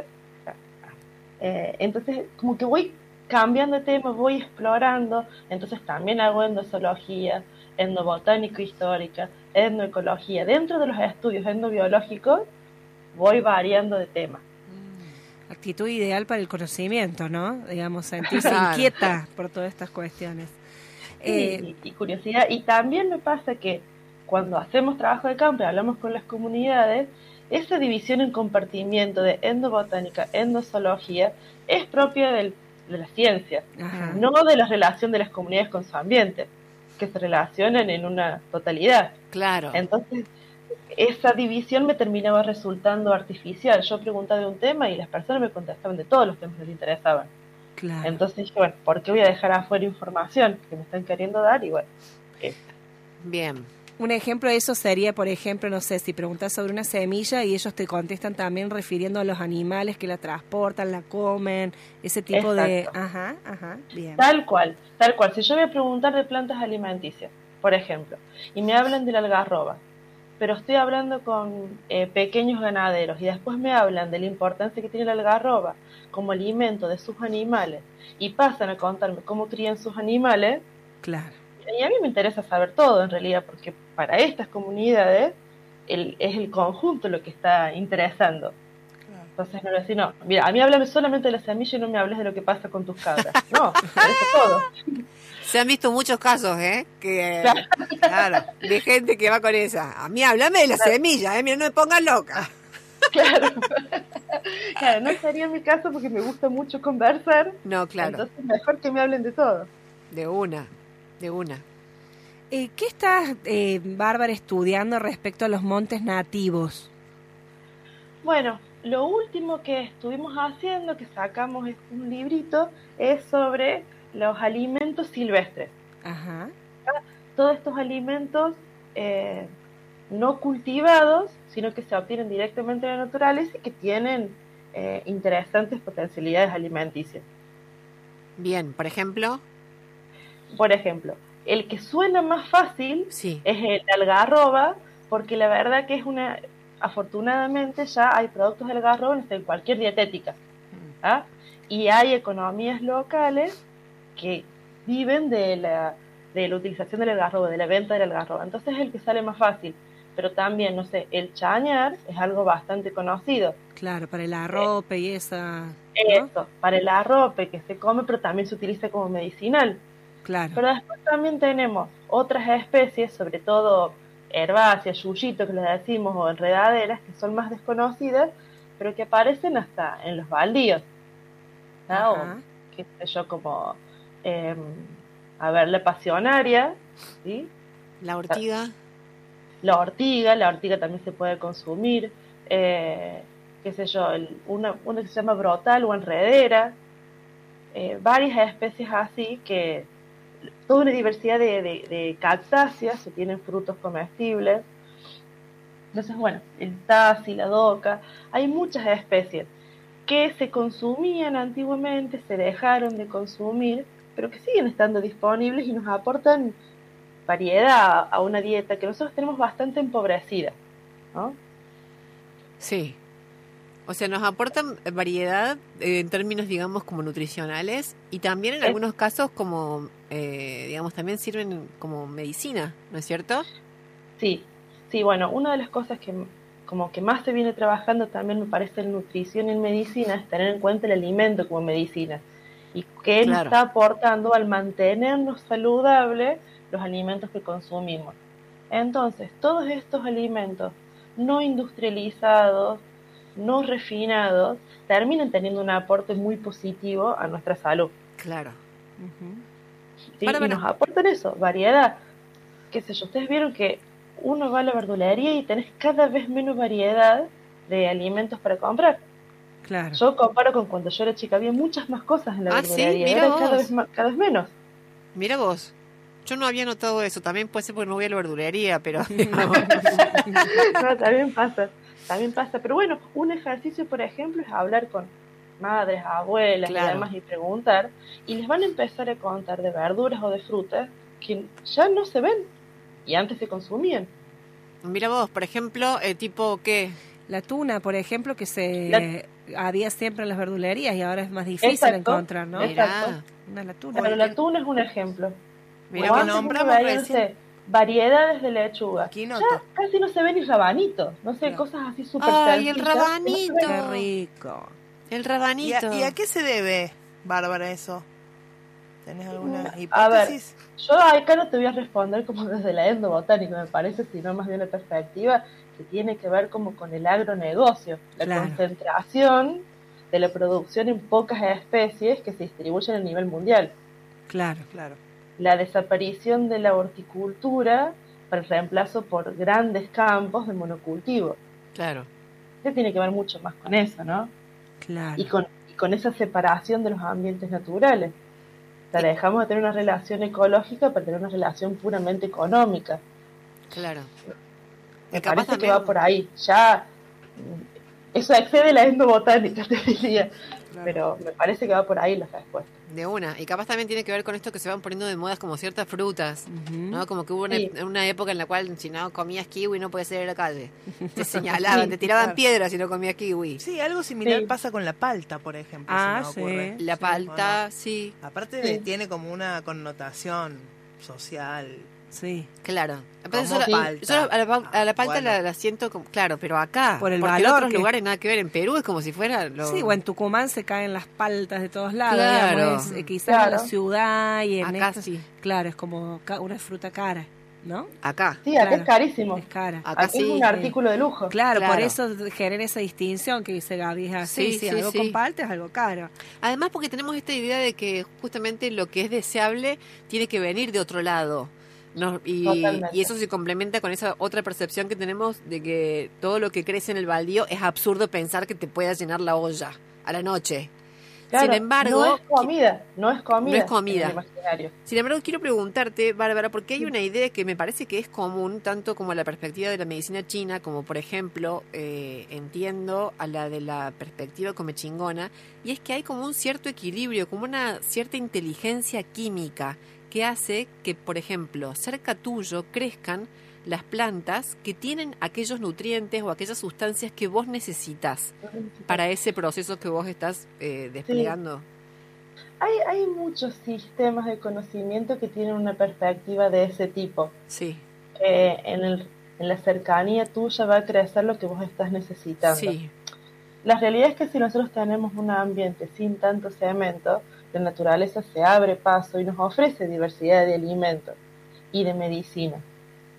eh, entonces como que voy cambiando de tema, voy explorando, entonces también hago endozoología, etnobotánica histórica, etnoecología. Dentro de los estudios etnobiológicos voy variando de tema. Actitud ideal para el conocimiento, ¿no? Digamos, sentirse [LAUGHS] Claro. inquieta por todas estas cuestiones. Eh, y, y curiosidad. Y también me pasa que cuando hacemos trabajo de campo y hablamos con las comunidades, esa división en compartimiento de endobotánica, endozoología, es propia del- de la ciencia, ajá. no de la relación de las comunidades con su ambiente, que se relacionan en una totalidad. Claro. Entonces, esa división me terminaba resultando artificial. Yo preguntaba de un tema y las personas me contestaban de todos los temas que les interesaban. Claro. Entonces dije, bueno, ¿por qué voy a dejar afuera información que me están queriendo dar? Y bueno, Bien. Un ejemplo de eso sería, por ejemplo, no sé, si preguntas sobre una semilla y ellos te contestan también refiriendo a los animales que la transportan, la comen, ese tipo de... Exacto. Ajá, ajá, bien. tal cual, tal cual. Si yo voy a preguntar de plantas alimenticias, por ejemplo, y me hablan de la algarroba, pero estoy hablando con eh, pequeños ganaderos y después me hablan de la importancia que tiene la algarroba como alimento de sus animales y pasan a contarme cómo crían sus animales, Claro. y a mí me interesa saber todo en realidad, porque para estas comunidades el- es el conjunto lo que está interesando. Entonces no le decir, no, mira, a mí háblame solamente de la semilla y no me hables de lo que pasa con tus cabras. No, interesa todo. [LAUGHS] Se han visto muchos casos, ¿eh? Que, claro, de gente que va con esa. A mí háblame de la semilla, ¿eh? Mira, no me pongas loca. [LAUGHS] Claro. Claro, no sería mi caso porque me gusta mucho conversar. No, claro, Entonces mejor que me hablen de todo. de una, de una. Eh, ¿Qué estás, eh, Bárbara, estudiando respecto a los montes nativos? Bueno, lo último que estuvimos haciendo, que sacamos un librito, es sobre los alimentos silvestres. Ajá. Todos estos alimentos eh, no cultivados, sino que se obtienen directamente de la naturaleza y que tienen eh, interesantes potencialidades alimenticias. Bien, por ejemplo, Por ejemplo, el que suena más fácil sí. es el algarroba, porque la verdad que es una, afortunadamente ya hay productos de algarroba en cualquier dietética. ¿ah? Y hay economías locales que viven de la, de la utilización del algarroba, de la venta del algarroba. Entonces es el que sale más fácil. Pero también, no sé, el chañar es algo bastante conocido. Claro, para el arrope y esa... ¿no? Eso, para el arrope que se come, pero también se utiliza como medicinal. Claro. Pero después también tenemos otras especies, sobre todo herbáceas, yuyito que les decimos, o enredaderas, que son más desconocidas, pero que aparecen hasta en los baldíos. O, qué sé yo, como, eh, a ver, la pasionaria, ¿sí? La ortiga, la ortiga, la ortiga también se puede consumir, eh, qué sé yo, el- una, una que se llama brotal o enredera, eh, varias especies así que toda una diversidad de, de, cactáceas que tienen frutos comestibles. Entonces, bueno, el tasi, la doca, hay muchas especies que se consumían antiguamente, se dejaron de consumir, pero que siguen estando disponibles y nos aportan variedad a una dieta que nosotros tenemos bastante empobrecida. ¿no? sí. O sea, nos aportan variedad eh, en términos, digamos, como nutricionales y también en Es- algunos casos como, eh, digamos, también sirven como medicina, ¿no es cierto? Sí, sí, bueno, una de las cosas que como que más se viene trabajando también me parece en nutrición y en medicina es tener en cuenta el alimento como medicina y qué nos está aportando al mantenernos saludables los alimentos que consumimos. Entonces, todos estos alimentos no industrializados, no refinados, terminan teniendo un aporte muy positivo a nuestra salud. Claro. ¿sí? Para, y nos aportan eso, variedad. Qué sé yo, ustedes vieron que uno va a la verdulería y tenés cada vez menos variedad de alimentos para comprar. Claro. Yo comparo con cuando yo era chica, había muchas más cosas en la Ah, sí, verdulería, mira cada vez, ma- cada vez menos. Mira vos. Yo no había notado eso. También puede ser porque no voy a la verdulería, pero. [LAUGHS] [LAUGHS] No, también pasa, también pasa. Pero bueno, un ejercicio, por ejemplo, es hablar con madres, abuelas Claro. y demás y preguntar, y les van a empezar a contar de verduras o de frutas que ya no se ven y antes se consumían. Mira vos, por ejemplo, eh, tipo, ¿qué? La tuna, por ejemplo, que se había siempre en las verdulerías y ahora es más difícil Exacto. encontrar, ¿no? Exacto. Una la tuna. Pero la tuna es un ejemplo. mira que nombramos recién. Variedades de lechuga. Quinoto. Ya casi no se ve ni rabanito, no sé, No. cosas así súper Ay, el no rabanito. ven. Qué rico. El ¿Y rabanito. a, y a qué se debe, Bárbara, eso? ¿Tenés alguna Mm, a ver. hipótesis? Yo acá no te voy a responder como desde la endobotánica, me parece, sino más bien la perspectiva que tiene que ver como con el agronegocio, la Claro. concentración de la producción en pocas especies que se distribuyen a nivel mundial, Claro. Claro. La desaparición de la horticultura para el reemplazo por grandes campos de monocultivo. Claro. Esto tiene que ver mucho más con eso, ¿no? Claro. y con, y con esa separación de los ambientes naturales. O sea, dejamos de tener una relación ecológica para tener una relación puramente económica. Claro. Me parece que va por ahí. Ya mm, eso excede la endobotánica, [LAUGHS] te diría. Pero me parece que va por ahí la respuesta. De una. Y capaz también tiene que ver con esto que se van poniendo de modas como ciertas frutas. ¿no? Como que hubo una, Sí. una época en la cual si no comías kiwi no puedes salir a la calle. Te [LAUGHS] señalaban, te tiraban claro. piedras si no comías kiwi. Sí, algo similar Sí. pasa con la palta, por ejemplo. Ah, se me ocurre. sí. La palta, ¿o sí? Aparte de- tiene como una connotación social. Sí. claro. Como yo la- palta. yo a la, a la palta Bueno. la, la siento como, claro, pero acá. Por el porque en valor otros que- lugares nada que ver. En Perú es como si fuera lo... Sí, o en Tucumán se caen las paltas de todos lados. Claro. digamos, es, eh, quizás en la ciudad y en Acá sí. Claro, es como una fruta cara, ¿no? Acá. Sí, acá Claro. es carísimo. Es cara. Acá es un artículo de lujo. Claro, por eso genera esa distinción que dice Gaby, es así, Sí, si sí, algo sí. con palta es algo caro. Además porque tenemos esta idea de que justamente lo que es deseable tiene que venir de otro lado. No, y, eso se complementa con esa otra percepción que tenemos de que todo lo que crece en el baldío es absurdo pensar que te pueda llenar la olla a la noche. Claro, Sin embargo, no es comida, no es comida. No es comida. Sin embargo, quiero preguntarte, Bárbara, porque hay una idea que me parece que es común, tanto como la perspectiva de la medicina china, como por ejemplo, eh, entiendo a la de la perspectiva comechingona, y es que hay como un cierto equilibrio, como una cierta inteligencia química que hace que, por ejemplo, cerca tuyo crezcan las plantas que tienen aquellos nutrientes o aquellas sustancias que vos necesitas para ese proceso que vos estás eh, desplegando. Hay, hay muchos sistemas de conocimiento que tienen una perspectiva de ese tipo. Sí, Eh, en, el- en la cercanía tuya va a crecer lo que vos estás necesitando. sí, La realidad es que si nosotros tenemos un ambiente sin tanto cemento, la naturaleza se abre paso y nos ofrece diversidad de alimentos y de medicina.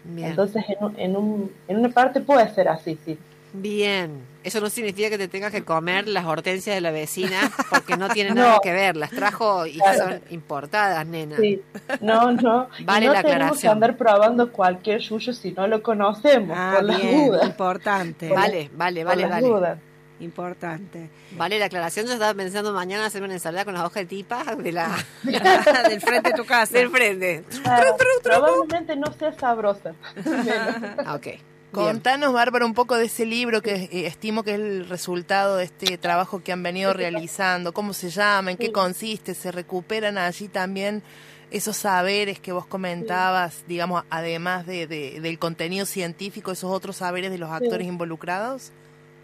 bien. Entonces, en, un- en, un, en una parte puede ser así, sí. Bien, eso no significa que te tengas que comer las hortensias de la vecina porque no tienen [LAUGHS] No. nada que ver, las trajo y Claro. son importadas, nena. Sí, no, no. [LAUGHS] Y Vale no la tenemos que andar probando cualquier yuyo si no lo conocemos, Ah, por las bien, dudas. importante. Vale, vale, por vale, las vale. dudas. Importante. Vale la aclaración, yo estaba pensando mañana hacerme una ensalada con las hojas de tipa [LAUGHS] de la, Del frente de tu casa. del frente. Claro, probablemente no sea sabrosa. [LAUGHS] Ok. Contanos, Bárbara, un poco de ese libro que eh, estimo que es el resultado de este trabajo que han venido realizando. ¿Cómo se llama? ¿En qué Sí. consiste? ¿Se recuperan allí también esos saberes que vos comentabas, digamos, además de, de- del contenido científico, esos otros saberes de los actores involucrados?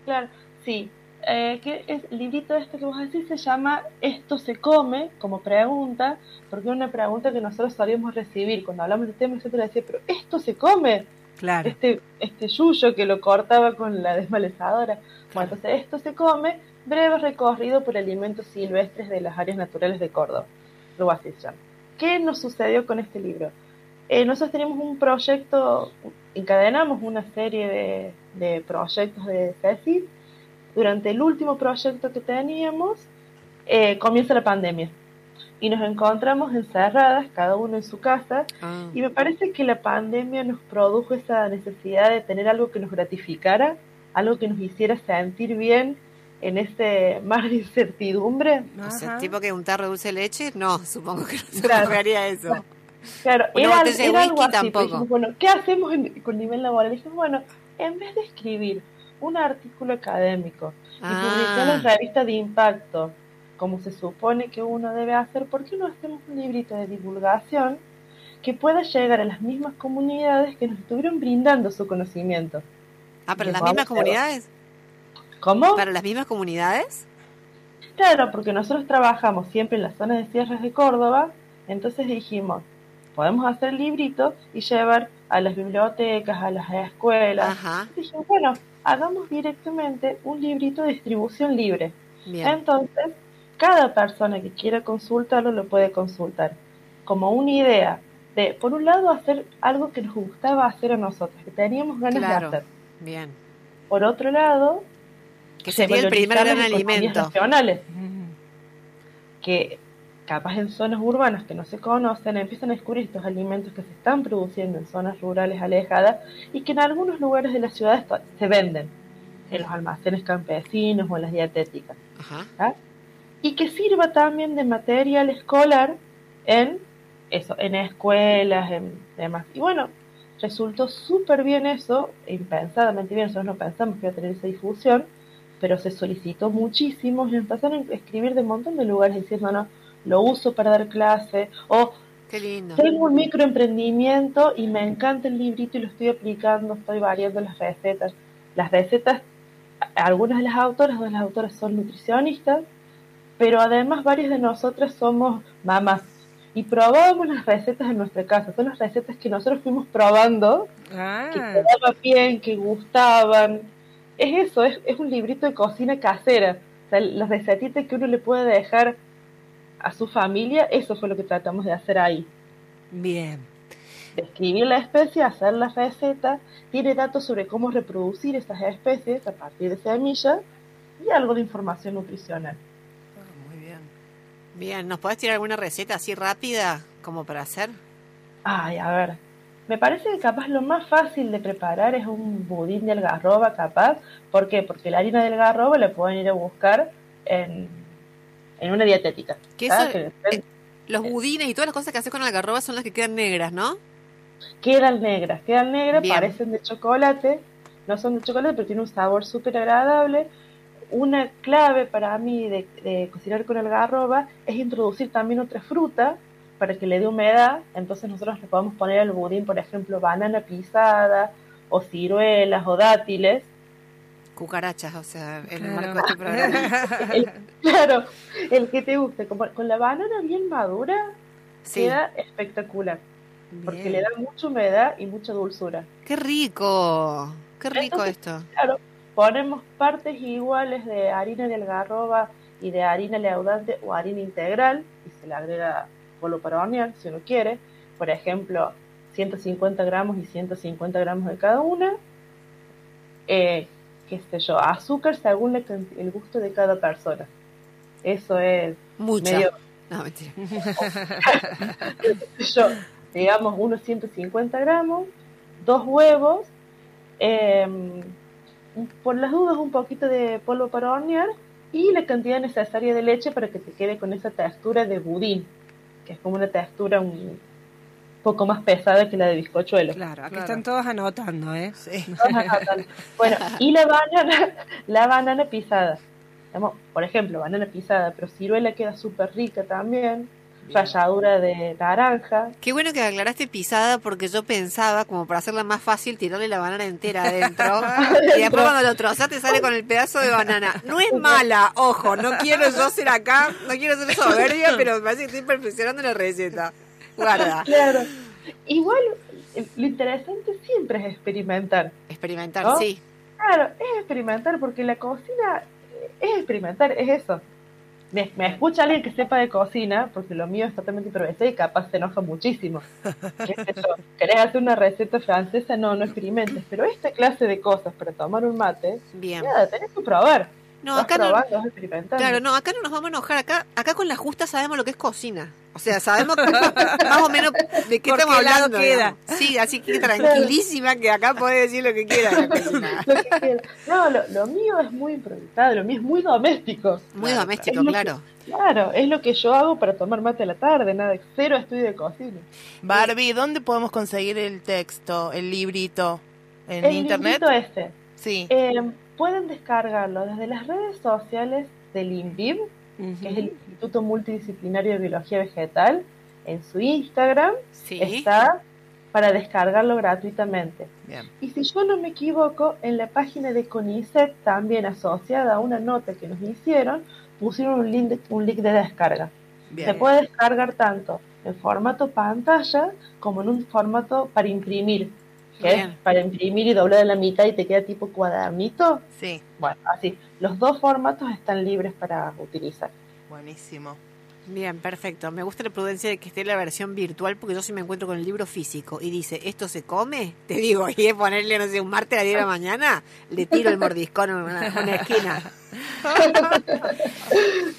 Claro, sí. Eh, que es, el librito este que vos decís se llama Esto se come, como pregunta, porque es una pregunta que nosotros solíamos recibir cuando hablamos de tema, yo te decía, pero ¿esto se come? Claro. Este, este yuyo que lo cortaba con la desmalezadora. Bueno, entonces esto se come, breve recorrido por alimentos silvestres de las áreas naturales de Córdoba. Algo así se llama. ¿Qué nos sucedió con este libro? eh, nosotros tenemos un proyecto, encadenamos una serie de, de proyectos de tesis. Durante el último proyecto que teníamos, eh, comienza la pandemia y nos encontramos encerradas, cada uno en su casa, Ah. y me parece que la pandemia nos produjo esa necesidad de tener algo que nos gratificara, algo que nos hiciera sentir bien en ese mar de incertidumbre. O sea, tipo que un tarro de dulce de leche, no, [LAUGHS] supongo que no se Claro. eso. Claro, Una era, de era algo whisky así, tampoco. pero dijimos, bueno, ¿qué hacemos en- con nivel laboral? Dijimos, bueno, en vez de escribir un artículo académico y publicarlo en Ah, revista de impacto, como se supone que uno debe hacer, ¿por qué no hacemos un librito de divulgación que pueda llegar a las mismas comunidades que nos estuvieron brindando su conocimiento? ah, ¿para que las mismas comunidades? ¿Cómo? ¿Para las mismas comunidades? Claro, porque nosotros trabajamos siempre en la zona de sierras de Córdoba, entonces dijimos, podemos hacer el librito y llevar a las bibliotecas, a las escuelas. Ajá, Dijimos, bueno, hagamos directamente un librito de distribución libre. bien. Entonces, cada persona que quiera consultarlo lo puede consultar. Como una idea de, por un lado, hacer algo que nos gustaba hacer a nosotros, que teníamos ganas Claro. de hacer. Bien. Por otro lado, Que sería el primer gran alimento. nacionales, que capaz en zonas urbanas que no se conocen empiezan a descubrir estos alimentos que se están produciendo en zonas rurales alejadas y que en algunos lugares de las ciudades se venden en los almacenes campesinos o en las dietéticas Ajá. ¿ah? y que sirva también de material escolar en eso en escuelas en demás y bueno resultó súper bien eso impensadamente bien nosotros no pensamos que iba a tener esa difusión pero se solicitó muchísimo y empezaron a escribir de un montón de lugares diciéndonos lo uso para dar clase o Qué lindo. tengo un microemprendimiento y me encanta el librito y lo estoy aplicando, estoy variando las recetas. Las recetas, algunas de las autoras, dos de las autoras son nutricionistas, pero además varias de nosotras somos mamás y probábamos las recetas en nuestra casa. Son las recetas que nosotros fuimos probando, que Ah, quedaban bien, que gustaban. Es eso, es, es un librito de cocina casera. O sea, las recetitas que uno le puede dejar a su familia, eso fue lo que tratamos de hacer ahí bien. describir la especie, hacer la receta, tiene datos sobre cómo reproducir esas especies a partir de semillas y algo de información nutricional. Muy bien. Bien, ¿nos podés tirar alguna receta así rápida como para hacer? Ay, a ver, me parece que capaz lo más fácil de preparar es un budín de algarroba, capaz. ¿Por qué? Porque la harina de algarroba la pueden ir a buscar en, en una dietética. Eh, Los budines y todas las cosas que haces con algarroba son las que quedan negras, ¿no? quedan negras, quedan negras, Bien. parecen de chocolate, no son de chocolate, pero tienen un sabor súper agradable. Una clave para mí de, de cocinar con algarroba es introducir también otra fruta para que le dé humedad. Entonces nosotros le podemos poner al budín, por ejemplo, banana pisada o ciruelas o dátiles. Cucarachas, o sea, en el marco de este programa. [LAUGHS] El- claro, el que te guste. Como- con la banana bien madura Sí, queda espectacular porque le da mucha humedad y mucha dulzura. Qué rico, qué rico Entonces, esto. Claro, ponemos partes iguales de harina de algarroba y de harina leudante o harina integral y se le agrega polvo para hornear si uno quiere. Por ejemplo, 150 gramos y 150 gramos de cada una. Eh, qué sé yo, azúcar según el gusto de cada persona. Eso es Mucha. medio, No, mentira. [LAUGHS] yo, digamos unos 150 gramos, dos huevos, eh, por las dudas un poquito de polvo para hornear y la cantidad necesaria de leche para que te quede con esa textura de budín, que es como una textura un poco más pesada que la de bizcochuelo. Claro, aquí Claro. están todos anotando, ¿eh? Sí. [LAUGHS] Bueno, y la banana, la banana pisada. Por ejemplo, banana pisada, pero ciruela queda súper rica también. Ralladura de naranja. Qué bueno que aclaraste pisada porque yo pensaba, como para hacerla más fácil, tirarle la banana entera adentro. [LAUGHS] y después cuando lo trozas te sale con el pedazo de banana. No es mala, ojo, no quiero yo ser acá, no quiero ser [LAUGHS] soberbia, pero me parece que estoy perfeccionando la receta. Guarda, [LAUGHS] Claro. Igual, eh, lo interesante siempre es experimentar. experimentar, ¿No? sí. Claro, es experimentar porque la cocina eh, es experimentar, es eso. me, me escucha alguien que sepa de cocina, porque lo mío es totalmente improvisado y capaz se enoja muchísimo. [LAUGHS] ¿Qué sé yo? ¿Querés hacer una receta francesa? No, no experimentes. Pero esta clase de cosas para tomar un mate, Bien. nada, tenés que probar. No, acá no- probando, vas experimentando. Claro, no, acá no nos vamos a enojar. Acá, acá con la justa sabemos lo que es cocina. O sea, sabemos [LAUGHS] más o menos de qué Por estamos qué hablando. queda. Sí, así que tranquilísima que acá puede decir lo que quieras. No, lo, lo mío es muy improvisado, lo mío es muy doméstico. Muy doméstico, que- claro. Claro, es lo que yo hago para tomar mate a la tarde, nada, cero estudio de cocina. Barbie, ¿dónde podemos conseguir el texto, el librito? ¿En El internet? librito este, Sí. eh, pueden descargarlo desde las redes sociales del INVIV, que es el Instituto Multidisciplinario de Biología Vegetal, en su Instagram Sí. está para descargarlo gratuitamente. Bien. Y si yo no me equivoco, en la página de CONICET, también asociada a una nota que nos hicieron, pusieron un link de, un link de descarga. Se puede descargar tanto en formato pantalla como en un formato para imprimir, que Bien. es para imprimir y doblar en la mitad y te queda tipo cuadernito. Sí, Bueno, así. Los dos formatos están libres para utilizar. buenísimo. Bien, perfecto. Me gusta la prudencia de que esté la versión virtual porque yo si me encuentro con el libro físico y dice, ¿esto se come? Te digo, y es ponerle, no sé, un martes a las 10 de la mañana, le tiro el mordiscón en una, en una esquina. [LAUGHS]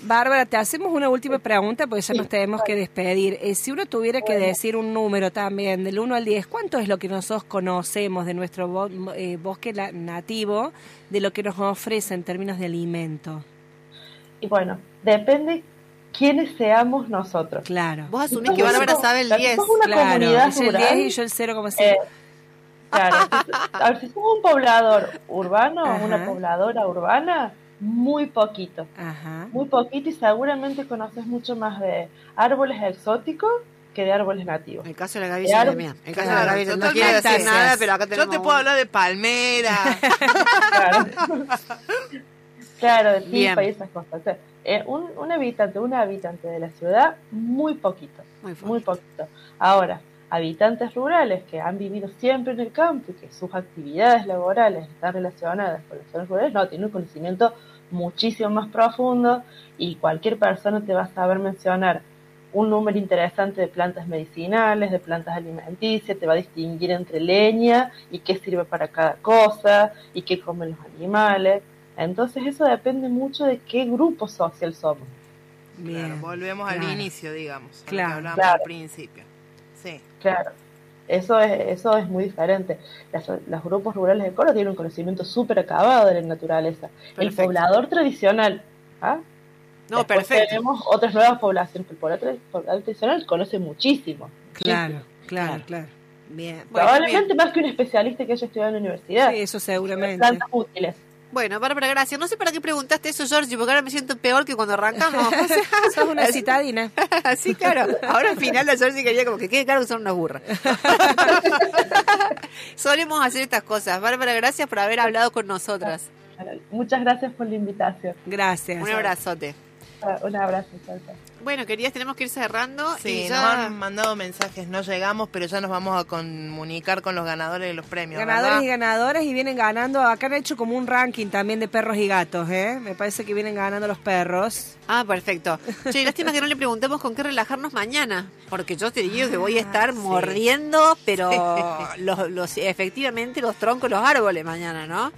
Bárbara, te hacemos una última pregunta porque ya nos tenemos que despedir. Eh, si uno tuviera que decir un número también, del 1 al 10, ¿cuánto es lo que nosotros conocemos de nuestro bo- eh, bosque la- nativo, de lo que nos ofrece en términos de alimento? Y bueno, depende quiénes seamos nosotros. Claro. Vos asumís que Bárbara sabe el si 10. somos una Claro, comunidad es el rural, 10 y yo el 0,5. Eh, claro, a ver, si somos un poblador urbano Ajá. o una pobladora urbana, muy poquito, Ajá. muy poquito y seguramente conoces mucho más de árboles exóticos que de árboles nativos. El caso de la Gaby Claro. Demián. El caso Claro, de la Gaby no quiere decir nada, pero acá Yo tenemos te puedo un- hablar de palmera. [LAUGHS] Claro, [LAUGHS] claro de pipa y esas cosas. O sea, eh, un, un habitante, una habitante de la ciudad, muy poquito. Muy muy poquito. Ahora, habitantes rurales que han vivido siempre en el campo y que sus actividades laborales están relacionadas con las zonas rurales, no, tienen un conocimiento muchísimo más profundo y cualquier persona te va a saber mencionar un número interesante de plantas medicinales, de plantas alimenticias, te va a distinguir entre leña y qué sirve para cada cosa y qué comen los animales. Entonces eso depende mucho de qué grupo social somos. Bien. Claro, volvemos al inicio, digamos. a lo que Claro. hablábamos Claro. al principio. Sí. Claro, eso es, eso es muy diferente. Las- los grupos rurales de Córdoba tienen un conocimiento súper acabado de la naturaleza. El poblador tradicional, ¿ah? No, Después perfecto. Tenemos otras nuevas poblaciones, pero el poblador, tradicional conoce muchísimo. Claro, muchísimo. claro, claro. Bien. Bueno, Probablemente bien. más que un especialista que haya estudiado en la universidad. Sí, eso seguramente. Plantas útiles. Bueno, Bárbara, gracias. No sé para qué preguntaste eso, Georgie, porque ahora me siento peor que cuando arrancamos. O [LAUGHS] sea, Sos una citadina. [LAUGHS] Sí, claro. Ahora al final la Georgie quería como que quede claro que son unas burras. [LAUGHS] Solemos hacer estas cosas. Bárbara, gracias por haber hablado con nosotras. Muchas gracias por la invitación. Gracias. Un abrazote. Un abrazo, chao, chao. Bueno, queridas, tenemos que ir cerrando. Sí, y nos ya... han mandado mensajes, no llegamos, pero ya nos vamos a comunicar con los ganadores de los premios. Ganadores y ganadoras y vienen ganando. Acá han hecho como un ranking también de perros y gatos, ¿eh? Me parece que vienen ganando los perros. Ah, perfecto. Che, [LAUGHS] lástima que no le preguntemos con qué relajarnos mañana, porque yo te digo que voy a estar Ah, sí. mordiendo, pero [LAUGHS] los, los, efectivamente los troncos los árboles mañana, ¿no?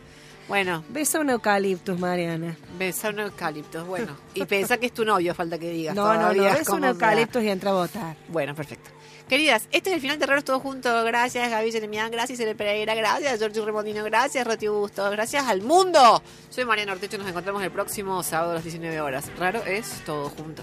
Bueno, Besa un eucaliptus, Mariana. besar un eucalipto, bueno. Y pensá que es tu novio, falta que digas. No, no, no. Besa un eucaliptus y entra a votar. Bueno, perfecto. Queridas, este es el final de Raros Todos Juntos. Gracias, Gaby Jeremian. Gracias, Ele Pereira. Gracias, Giorgio Remondino. Gracias, Roti Bustos. Gracias al mundo. Soy Mariana Ortecho y nos encontramos el próximo sábado a las 19 horas. Raro es todo junto.